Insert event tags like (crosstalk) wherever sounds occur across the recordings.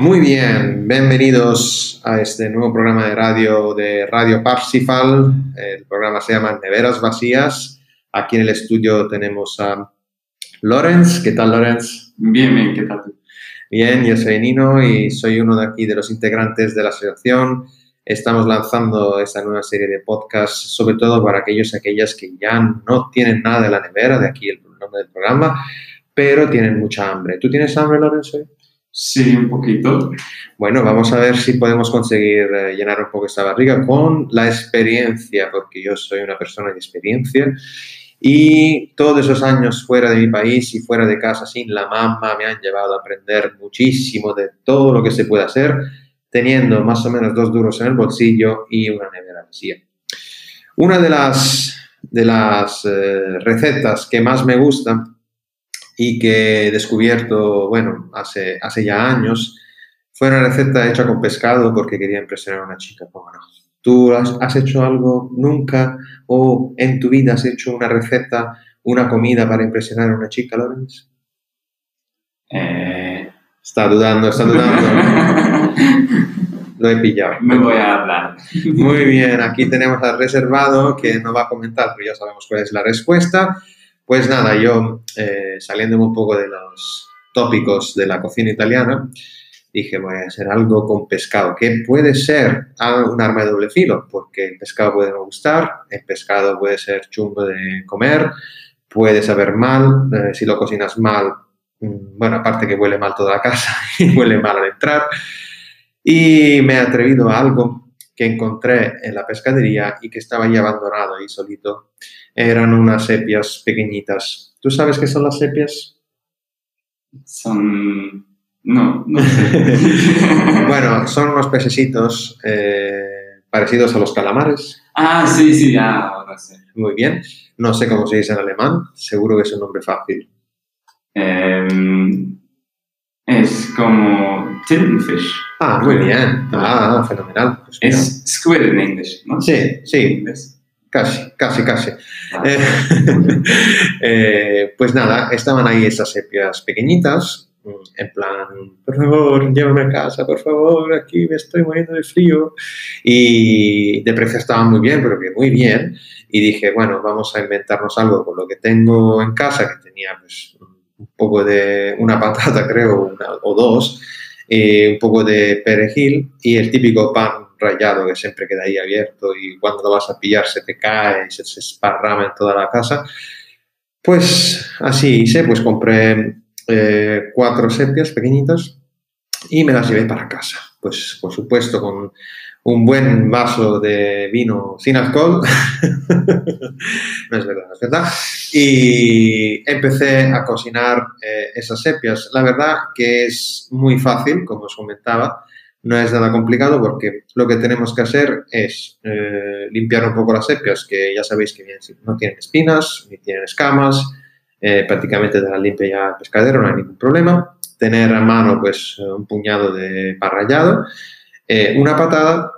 Muy bien, bienvenidos a este nuevo programa de radio de Radio Parsifal. El programa se llama Neveras Vacías. Aquí en el estudio tenemos a Lorenz. ¿Qué tal, Lorenz? Bien, bien, ¿qué tal? Bien, yo soy Nino y soy uno de aquí de los integrantes de la asociación. Estamos lanzando esta nueva serie de podcasts, sobre todo para aquellos y aquellas que ya no tienen nada de la nevera, de aquí el nombre del programa, pero tienen mucha hambre. ¿Tú tienes hambre, Lorenz? Sí, un poquito. Bueno, vamos a ver si podemos conseguir eh, llenar un poco esta barriga con la experiencia, porque yo soy una persona de experiencia y todos esos años fuera de mi país y fuera de casa sin la mamá me han llevado a aprender muchísimo de todo lo que se puede hacer teniendo más o menos dos duros en el bolsillo y una nevera vacía. Una de las, de las eh, recetas que más me gustan y que he descubierto, bueno, hace, hace ya años, fue una receta hecha con pescado porque quería impresionar a una chica, ¿cómo no? ¿Tú has, hecho algo nunca o en tu vida has hecho una receta, una comida para impresionar a una chica, Lorenz? Eh... Está dudando, está dudando. (laughs) Lo he pillado. Me voy a hablar. Muy bien, aquí tenemos al reservado que no va a comentar, pero ya sabemos cuál es la respuesta. Pues nada, yo eh, saliendo un poco de los tópicos de la cocina italiana, dije, voy a hacer algo con pescado, que puede ser un arma de doble filo, porque el pescado puede no gustar, el pescado puede ser chungo de comer, puede saber mal, eh, si lo cocinas mal, mm, bueno, aparte que huele mal toda la casa (laughs) y huele mal al entrar. Y me he atrevido a algo que encontré en la pescadería y que estaba ahí abandonado ahí solito. Eran unas sepias pequeñitas. ¿Tú sabes qué son las sepias? Son no, no sé. (laughs) (laughs) bueno, son unos pececitos eh, parecidos a los calamares. Ah, sí, sí, ya, ahora sé. Muy bien. No sé cómo se dice en alemán, seguro que es un nombre fácil. Em, es como Tintenfish. Ah, muy bien. Ah, fenomenal. Pues es squid en inglés, ¿no? Sí, sí. Casi, casi, casi. Ah. Eh, (laughs) eh, pues nada, estaban ahí esas sepias pequeñitas en plan, por favor, llévame a casa, por favor, aquí me estoy muriendo de frío. Y de precio estaba muy bien, pero que muy bien. Y dije, bueno, vamos a inventarnos algo con lo que tengo en casa, que tenía pues, un poco de una (laughs) patata, creo, o dos, un poco de perejil y el típico pan rallado que siempre queda ahí abierto y cuando lo vas a pillar se te cae y se, se esparrama en toda la casa. Pues así hice, pues compré eh, cuatro sepias pequeñitas y me las llevé para casa. Pues por supuesto con un buen vaso de vino sin alcohol. (laughs) no es verdad, es verdad. Y empecé a cocinar eh, esas sepias. La verdad que es muy fácil, como os comentaba. No es nada complicado porque lo que tenemos que hacer es eh, limpiar un poco las sepias, que ya sabéis que no tienen espinas ni tienen escamas eh, prácticamente te la limpia ya pescadero, no hay ningún problema. Tener a mano pues un puñado de parrallado, una patada,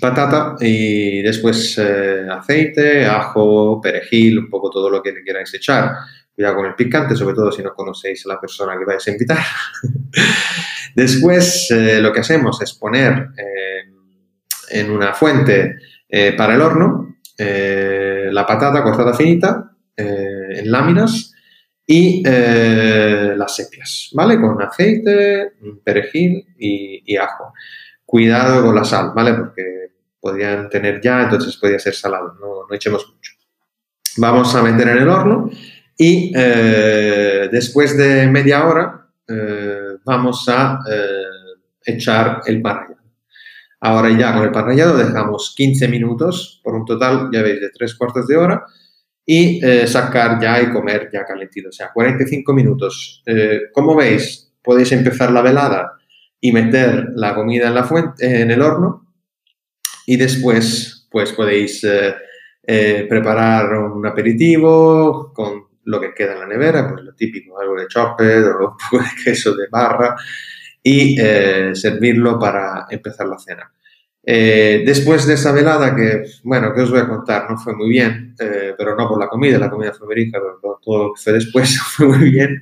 patata y después eh, aceite, ajo, perejil, un poco todo lo que queráis echar. Cuidado con el picante, sobre todo si no conocéis a la persona que vais a invitar. (laughs) después lo que hacemos es poner en una fuente para el horno la patata cortada finita, eh, en láminas y eh, las sepias, ¿vale? Con aceite, perejil y, ajo. Cuidado con la sal, ¿vale? Porque podrían tener ya, entonces podría ser salado, no, echemos mucho. Vamos a meter en el horno y eh, después de media hora vamos a echar el parrallado. Ahora ya con el parrallado dejamos 15 minutos, por un total, ya veis, de 3 cuartos de hora y eh, sacar ya y comer ya calentito, o sea, 45 minutos. Eh, como veis, podéis empezar la velada y meter la comida en, la fuente, en el horno y después pues podéis eh, preparar un aperitivo con lo que queda en la nevera, pues lo típico, algo de chopper o de (laughs) queso de barra y servirlo para empezar la cena. Eh, después de esa velada, que, bueno, que os voy a contar, no fue muy bien, eh, pero no por la comida, la comida fue rica, pero todo lo que fue después (laughs) fue muy bien.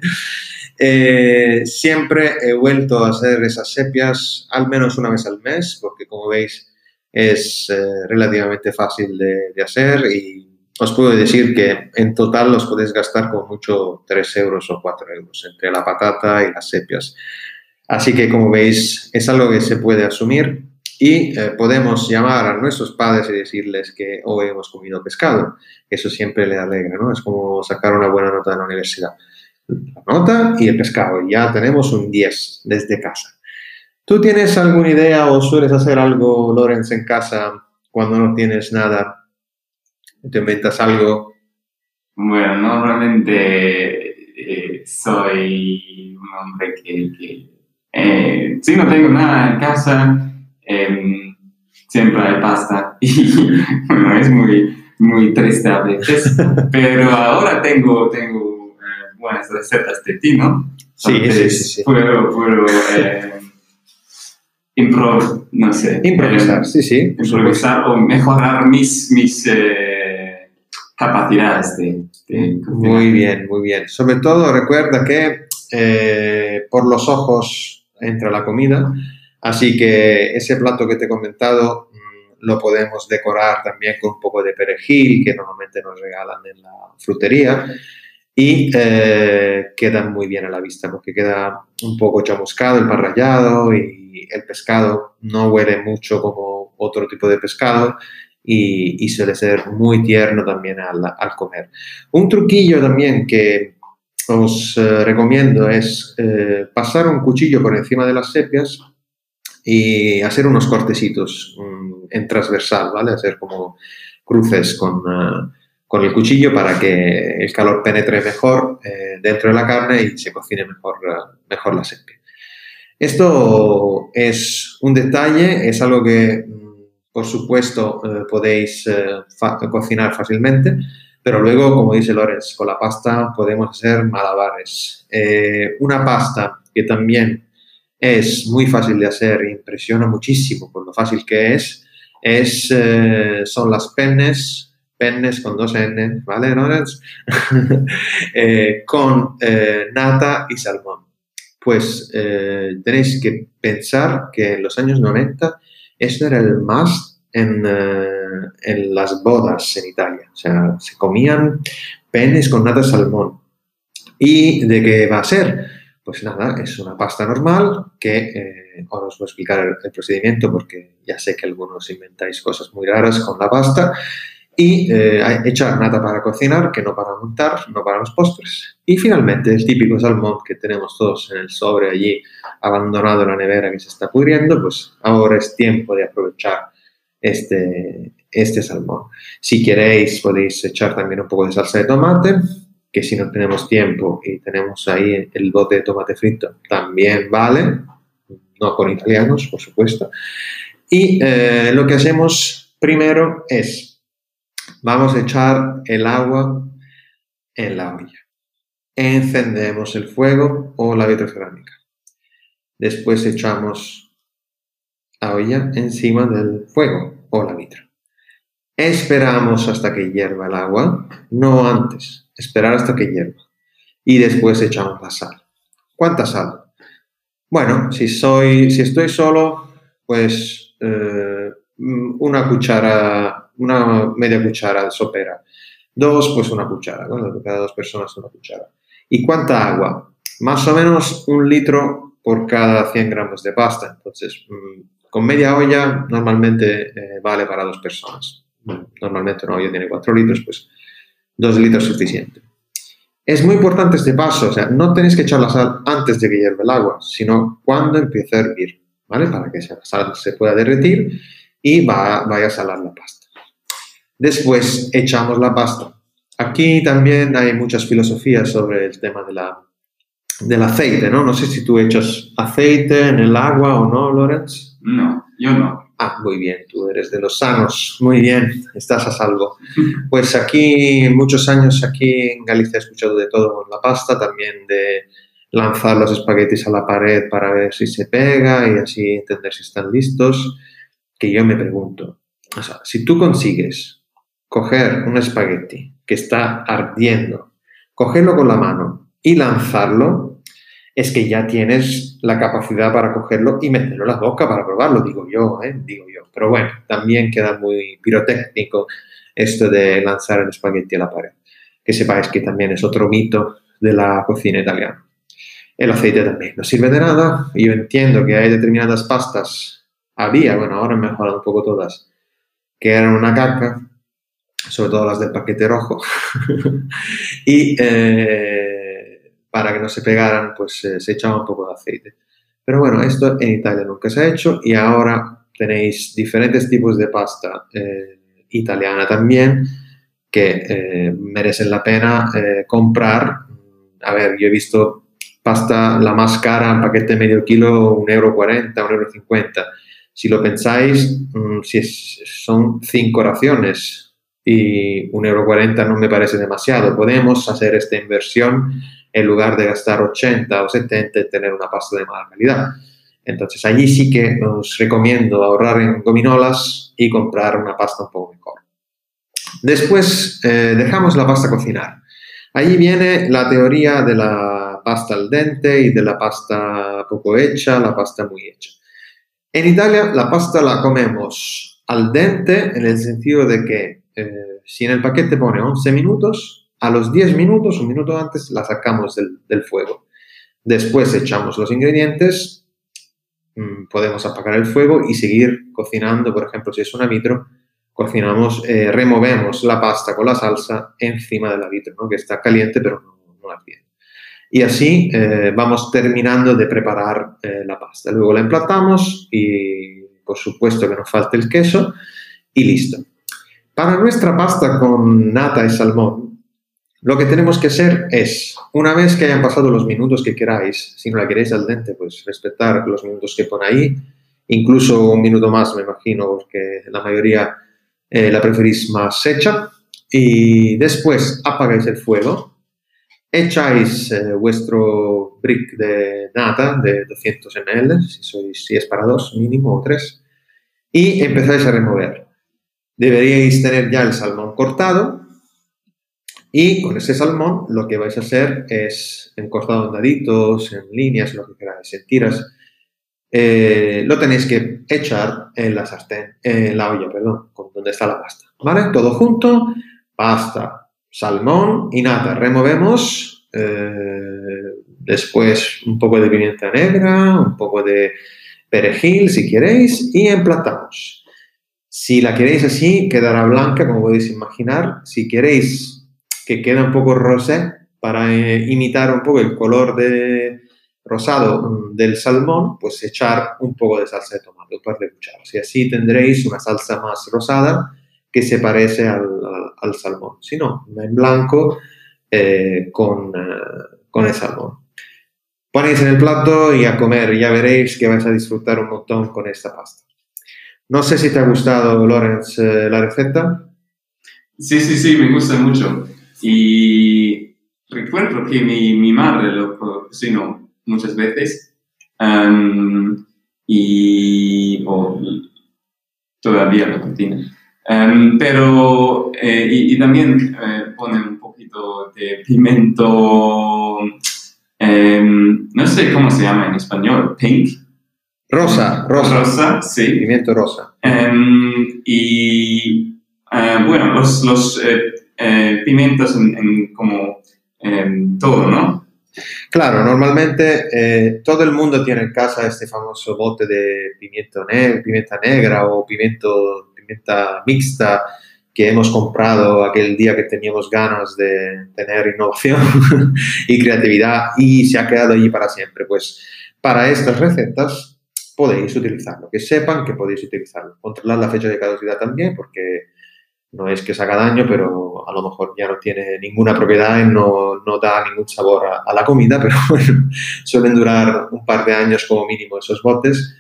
Eh, siempre he vuelto a hacer esas sepias al menos una vez al mes, porque como veis es eh, relativamente fácil de, hacer y os puedo decir que en total los podéis gastar con mucho 3 euros o 4 euros entre la patata y las sepias. Así que como veis es algo que se puede asumir y eh, podemos llamar a nuestros padres y decirles que hoy hemos comido pescado. Eso siempre le alegra, ¿no? Es como sacar una buena nota en la universidad. La nota y el pescado. Ya tenemos un 10 desde casa. ¿Tú tienes alguna idea o sueles hacer algo, Lorenz, en casa cuando no tienes nada te inventas algo. Bueno, normalmente eh, soy un hombre que, que eh, si no tengo nada en casa, em, siempre hay pasta (laughs) y bueno, es muy, muy triste a veces, (laughs) pero ahora tengo, tengo buenas recetas de ti, ¿no? Sí, sí, sí, sí. Puedo, puedo improv, no sé. Improvisar, sí, sí. Improvisar o mejorar mis, mis capacidades de, de Muy bien, muy bien. Sobre todo recuerda que eh, por los ojos entra la comida, así que ese plato que te he comentado mm, lo podemos decorar también con un poco de perejil que normalmente nos regalan en la frutería y eh, quedan muy bien a la vista porque queda un poco chamuscado el pan rallado y el pescado no huele mucho como otro tipo de pescado y, suele ser muy tierno también al, comer. Un truquillo también que os eh, recomiendo es eh, pasar un cuchillo por encima de las sepias y hacer unos cortecitos mm, en transversal, ¿vale? Hacer como cruces con, eh, con, el cuchillo para que el calor penetre mejor dentro de la carne y se cocine mejor, mejor la sepia. Esto es un detalle, es algo que por supuesto, eh, podéis eh, cocinar fácilmente, pero luego, como dice Lorenz, con la pasta podemos hacer malabares. Eh, una pasta que también es muy fácil de hacer impresiona muchísimo por lo fácil que es, es son las pennes, pennes con dos N, ¿vale, Lorenz? (laughs) con nata y salmón. Pues tenéis que pensar que en los años 90 esto era el más en, eh, en, las bodas en Italia. O sea, se comían penes con nata de salmón. ¿Y de qué va a ser? Pues nada, es una pasta normal que eh, ahora os voy a explicar el, procedimiento porque ya sé que algunos inventáis cosas muy raras con la pasta. Y eh, echar nata para cocinar, que no para montar, no para los postres. Y finalmente el típico salmón que tenemos todos en el sobre allí abandonado en la nevera que se está pudriendo, pues ahora es tiempo de aprovechar este, este salmón. Si queréis podéis echar también un poco de salsa de tomate, que si no tenemos tiempo y tenemos ahí el bote de tomate frito, también vale, no con italianos, por supuesto. Y eh, lo que hacemos primero es, vamos a echar el agua en la olla. Encendemos el fuego o la vitrocerámica. Después echamos la olla encima del fuego o la vitra. Esperamos hasta que hierva el agua, no antes, esperar hasta que hierva. Y después echamos la sal. ¿Cuánta sal? Bueno, si, soy, si estoy solo, pues eh, una cuchara, una media cuchara sopera. Dos, pues una cuchara, Cada dos personas una cuchara. ¿Y cuánta agua? Más o menos un litro por cada 100 gramos de pasta. Entonces, mm, con media olla normalmente eh, vale para dos personas. Normalmente una olla tiene 4 litros, pues 2 litros suficiente. Es muy importante este paso, o sea, no tenéis que echar la sal antes de que hierva el agua, sino cuando empiece a hervir, ¿vale? Para que la sal se pueda derretir y va, vaya a salar la pasta. Después echamos la pasta. Aquí también hay muchas filosofías sobre el tema de la del aceite, ¿no? No sé si tú echas aceite en el agua o no, Lorenz. No, yo no. Ah, muy bien, tú eres de los sanos, muy bien, estás a salvo. (laughs) Pues aquí, muchos años aquí en Galicia he escuchado de todo con la pasta, también de lanzar los espaguetis a la pared para ver si se pega y así entender si están listos, que yo me pregunto, o sea, si tú consigues coger un espagueti que está ardiendo, cogerlo con la mano y lanzarlo, es que ya tienes la capacidad para cogerlo y meterlo en la boca para probarlo, digo yo, ¿eh? digo yo. Pero bueno, también queda muy pirotécnico esto de lanzar el espagueti a la pared. Que sepáis que también es otro mito de la cocina italiana. El aceite también no sirve de nada. Yo entiendo que hay determinadas pastas, había, bueno, ahora han mejorado un poco todas, que eran una caca, sobre todo las del paquete rojo. (laughs) y eh, para que no se pegaran, pues eh, se echaba un poco de aceite. Pero bueno, esto en Italia nunca se ha hecho y ahora tenéis diferentes tipos de pasta eh, italiana también que merecen la pena comprar. A ver, yo he visto pasta la más cara, paquete de medio kilo, 1,40 euro, 1,50 euro. Si lo pensáis, mm, si son cinco raciones, y 1,40€ no me parece demasiado. Podemos hacer esta inversión en lugar de gastar 80 o 70 y tener una pasta de mala calidad. Entonces allí sí que os recomiendo ahorrar en gominolas y comprar una pasta un poco mejor. Después eh, dejamos la pasta cocinar. Allí viene la teoría de la pasta al dente y de la pasta poco hecha, la pasta muy hecha. En Italia la pasta la comemos al dente en el sentido de que eh, si en el paquete pone 11 minutos, a los 10 minutos, un minuto antes, la sacamos del, fuego. Después echamos los ingredientes, mm, podemos apagar el fuego y seguir cocinando. Por ejemplo, si es una vitro, cocinamos, eh, removemos la pasta con la salsa encima de la vitro, que está caliente pero no, no ardiente. Y así eh, vamos terminando de preparar la pasta. Luego la emplatamos y por supuesto que nos falte el queso y listo. Para nuestra pasta con nata y salmón, lo que tenemos que hacer es, una vez que hayan pasado los minutos que queráis, si no la queréis al dente, pues respetar los minutos que pone ahí, incluso un minuto más, me imagino, porque la mayoría eh, la preferís más hecha. Y después apagáis el fuego, echáis eh, vuestro brick de nata de 200 ml, si, sois, si es para dos mínimo o tres, y empezáis a remover deberíais tener ya el salmón cortado y con ese salmón lo que vais a hacer es en cortado en daditos, en líneas, lo que queráis, en tiras. Eh, lo tenéis que echar en la sartén, en la olla, perdón, donde está la pasta. ¿Vale? Todo junto, pasta, salmón y nata. Removemos, eh, después un poco de pimienta negra, un poco de perejil si queréis y emplatamos. Si la queréis así, quedará blanca, como podéis imaginar. Si queréis que quede un poco rosé, para eh, imitar un poco el color de rosado mm, del salmón, pues echar un poco de salsa de tomate, un par de cucharas. Y así tendréis una salsa más rosada que se parece al, salmón. Si no, en blanco eh, con, eh, con el salmón. Ponéis en el plato y a comer, ya veréis que vais a disfrutar un montón con esta pasta. No sé si te ha gustado, Lorenz, eh, la receta. Sí, sí, sí, me gusta mucho. Y recuerdo que mi, mi madre lo cocinó muchas veces. Y todavía lo cocina. Pero, eh, y, también eh, pone un poquito de pimiento, em, no sé cómo se llama en español, pink. Rosa, rosa. Rosa, sí. Pimiento rosa. Em, y eh, bueno, los, los eh, eh, pimientos en, como em, todo, ¿no? Claro, normalmente todo el mundo tiene en casa este famoso bote de pimiento pimienta negra o pimiento, pimienta mixta que hemos comprado aquel día que teníamos ganas de tener innovación (laughs) y creatividad y se ha quedado allí para siempre. Pues para estas recetas podéis utilizarlo, que sepan que podéis utilizarlo. Controlar la fecha de caducidad también, porque no es que se haga daño, pero a lo mejor ya no tiene ninguna propiedad no, no da ningún sabor a, la comida, (laughs) pero bueno, suelen durar un par de años como mínimo esos botes.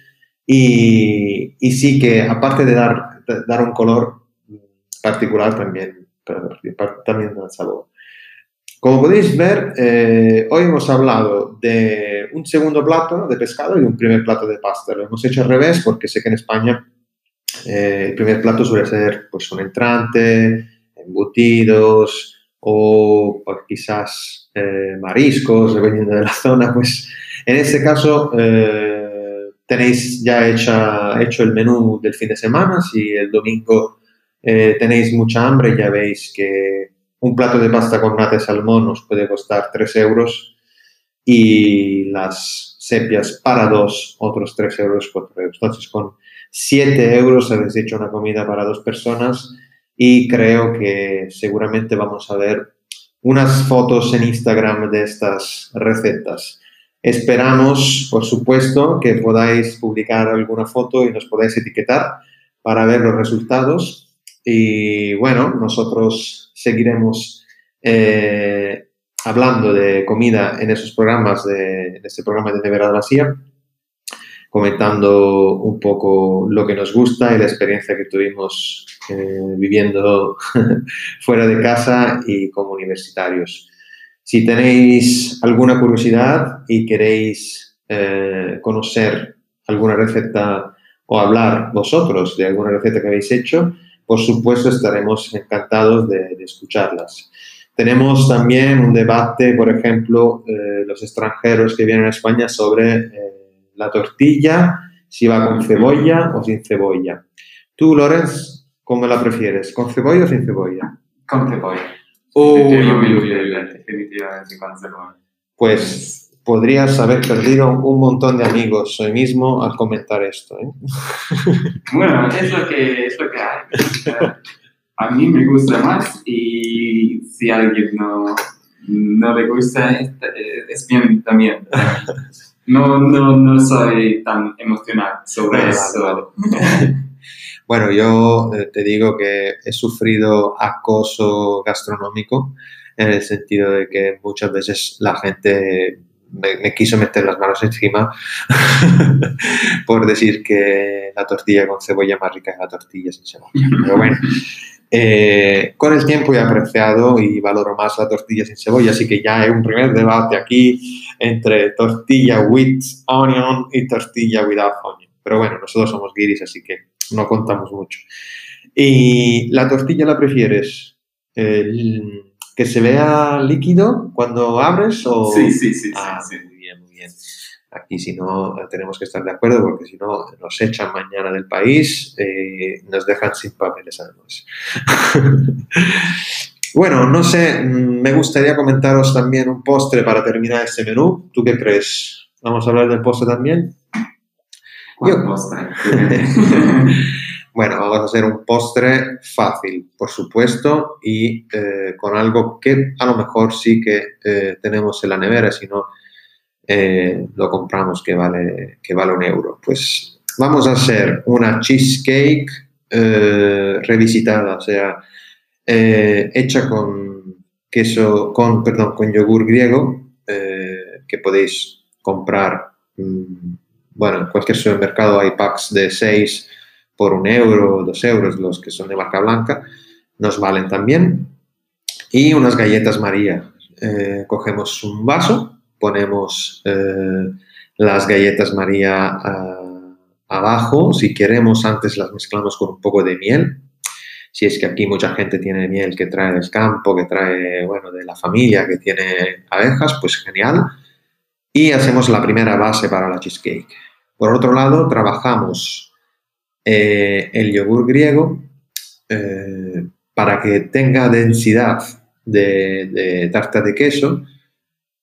Y, y sí que aparte de dar, dar un color particular, también, también da sabor. Como podéis ver, eh, hoy hemos hablado de un segundo plato de pescado y un primer plato de pasta. Lo hemos hecho al revés porque sé que en España eh, el primer plato suele ser pues, un entrante, embutidos o pues, quizás eh, mariscos, dependiendo de la (laughs) zona, pues En este caso, eh, tenéis ya hecha, hecho el menú del fin de semana. Si el domingo eh, tenéis mucha hambre, ya veis que un plato de pasta con nata de salmón os puede costar 3 euros y las sepias para dos, otros 3 euros, 4 euros. Entonces, con 7 euros habéis hecho una comida para dos personas y creo que seguramente vamos a ver unas fotos en Instagram de estas recetas. Esperamos, por supuesto, que podáis publicar alguna foto y nos podáis etiquetar para ver los resultados. Y bueno, nosotros seguiremos eh, hablando de comida en esos programas, de, este programa de Nevera de la CIA, comentando un poco lo que nos gusta y la experiencia que tuvimos eh, viviendo (laughs) fuera de casa y como universitarios. Si tenéis alguna curiosidad y queréis eh, conocer alguna receta o hablar vosotros de alguna receta que habéis hecho, por supuesto estaremos encantados de, escucharlas. Tenemos también un debate, por ejemplo, eh, los extranjeros que vienen a España sobre la tortilla, si va con cebolla o sin cebolla. Tú, Lorenz, ¿cómo la prefieres? ¿Con cebolla o sin cebolla? Con cebolla. definitivamente, con cebolla. Pues podrías haber perdido un montón de amigos hoy mismo al comentar esto. ¿eh? (laughs) Bueno, es lo que, es lo que hay. A mí me gusta más y si a alguien no, no le gusta, es bien también. No, no, no soy tan emocional sobre eso. (laughs) bueno, yo eh, te digo que he sufrido acoso gastronómico en el sentido de que muchas veces la gente me, quiso meter las manos encima (laughs) por decir que la tortilla con cebolla más rica que la tortilla sin cebolla. Pero bueno, eh, con el tiempo he apreciado y valoro más la tortilla sin cebolla, así que ya hay un primer debate aquí entre tortilla with onion y tortilla without onion. Pero bueno, nosotros somos guiris, así que no contamos mucho. ¿Y la tortilla la prefieres? ¿Que se vea líquido cuando abres? O... Sí, sí, sí. Ah, sí, Muy bien, muy bien. Aquí si no tenemos que estar de acuerdo porque si no nos echan mañana del país, y nos dejan sin papeles además. (laughs) bueno, no sé, me gustaría comentaros también un postre para terminar este menú. ¿Tú qué crees? ¿Vamos a hablar del postre también? ¿Cuál postre? (laughs) (laughs) bueno, vamos a hacer un postre fácil, por supuesto, y eh, con algo que a lo mejor sí que eh, tenemos en la nevera, si no eh, lo compramos que vale, que vale un euro. Pues vamos a hacer una cheesecake revisitada, o sea, hecha con queso, con, perdón, con yogur griego, que podéis comprar, mm, bueno, en cualquier supermercado hay packs de 6 por un euro, dos euros, los que son de marca blanca, nos valen también. Y unas galletas María. cogemos un vaso, ponemos eh, las galletas María ah, abajo. Si queremos, antes las mezclamos con un poco de miel. Si es que aquí mucha gente tiene miel que trae del campo, que trae, bueno, de la familia, que tiene abejas, pues genial. Y hacemos la primera base para la cheesecake. Por otro lado, trabajamos eh, el yogur griego eh, para que tenga densidad de, de tarta de queso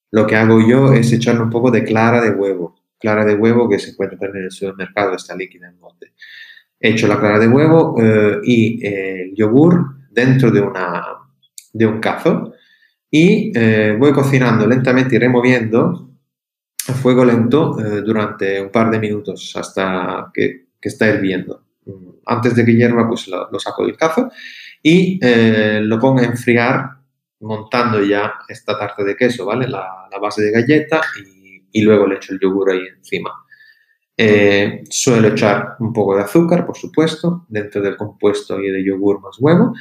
lo que hago yo es echarle un poco de clara de huevo. Clara de huevo que se encuentra en el supermercado, está líquida en bote. Echo la clara de huevo eh, y el yogur dentro de, una, de un cazo y voy cocinando lentamente y removiendo a fuego lento durante un par de minutos hasta que, que, está hirviendo. Antes de que hierva, pues lo, lo saco del cazo y lo pongo a enfriar montando ya esta tarta de queso, ¿vale? La, base de galleta y, luego le echo el yogur ahí encima. Eh, suelo echar un poco de azúcar, por supuesto, dentro del compuesto y de yogur más huevo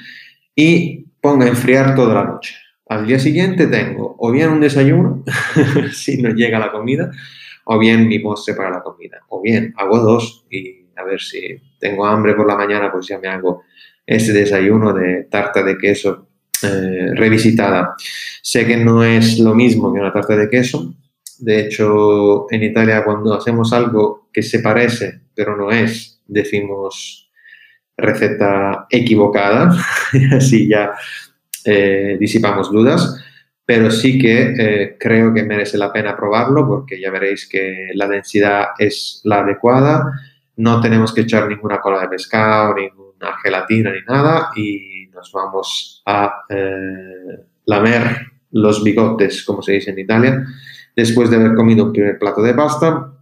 y pongo a enfriar toda la noche. Al día siguiente tengo o bien un desayuno, (laughs) si no llega la comida, o bien mi postre para la comida. O bien hago dos y a ver si tengo hambre por la mañana, pues ya me hago ese desayuno de tarta de queso eh, revisitada. Sé que no es lo mismo que una tarta de queso, De hecho, en Italia cuando hacemos algo que se parece, pero no es, decimos receta equivocada, (laughs) así ya eh, disipamos dudas, pero sí que eh, creo que merece la pena probarlo porque ya veréis que la densidad es la adecuada, no tenemos que echar ninguna cola de pescado, ninguna gelatina ni nada y nos vamos a eh, lamer los bigotes, como se dice en Italia, después de haber comido un primer plato de pasta,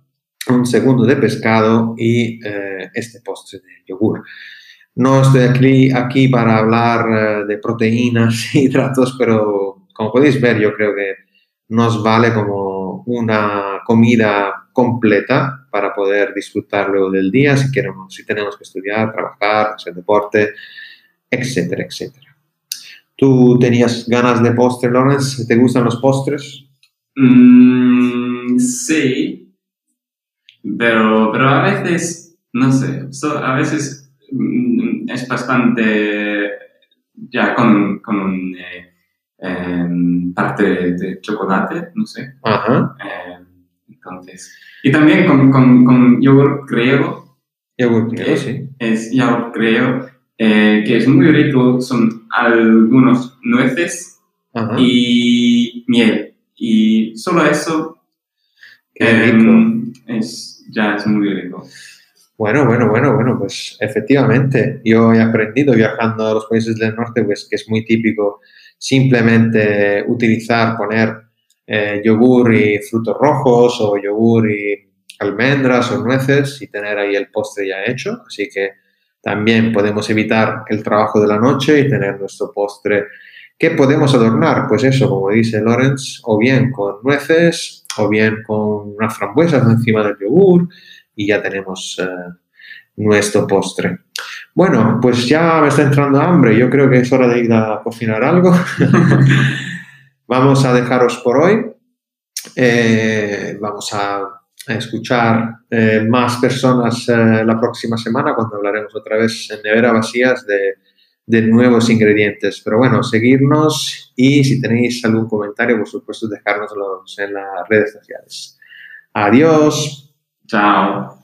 un segundo de pescado y este postre de yogur. No estoy aquí, aquí para hablar eh, de proteínas y (laughs) hidratos, pero como podéis ver, yo creo que nos vale como una comida completa para poder disfrutar luego del día si queremos, si tenemos que estudiar, trabajar, hacer deporte, etcétera, etcétera. ¿Tú tenías ganas de postre, Lawrence? ¿Te gustan los postres? Mm, sí, pero, pero a veces, no sé, a veces Mm, es bastante ya con, con eh, em, parte de chocolate, no sé. Em, entonces, y también con, con, con yogur griego. Yogur griego, sí. Es yogur griego, eh, que es muy rico, son algunos nueces y miel. Y solo eso em, es, ya es muy rico. Bueno, bueno, bueno, bueno, pues efectivamente, yo he aprendido viajando a los países del norte, pues que es muy típico simplemente utilizar, poner eh, yogur y frutos rojos o yogur y almendras o nueces y tener ahí el postre ya hecho. Así que también podemos evitar el trabajo de la noche y tener nuestro postre que podemos adornar, pues eso, como dice Lorenz, o bien con nueces o bien con unas frambuesas encima del yogur y ya tenemos eh, nuestro postre. Bueno, pues ya me está entrando hambre, yo creo que es hora de ir a cocinar algo. (laughs) vamos a dejaros por hoy. Eh, vamos a, escuchar eh, más personas la próxima semana cuando hablaremos otra vez en nevera vacías de, nuevos ingredientes. Pero bueno, seguirnos y si tenéis algún comentario, por supuesto, dejárnoslo en las redes sociales. Adiós. Ciao.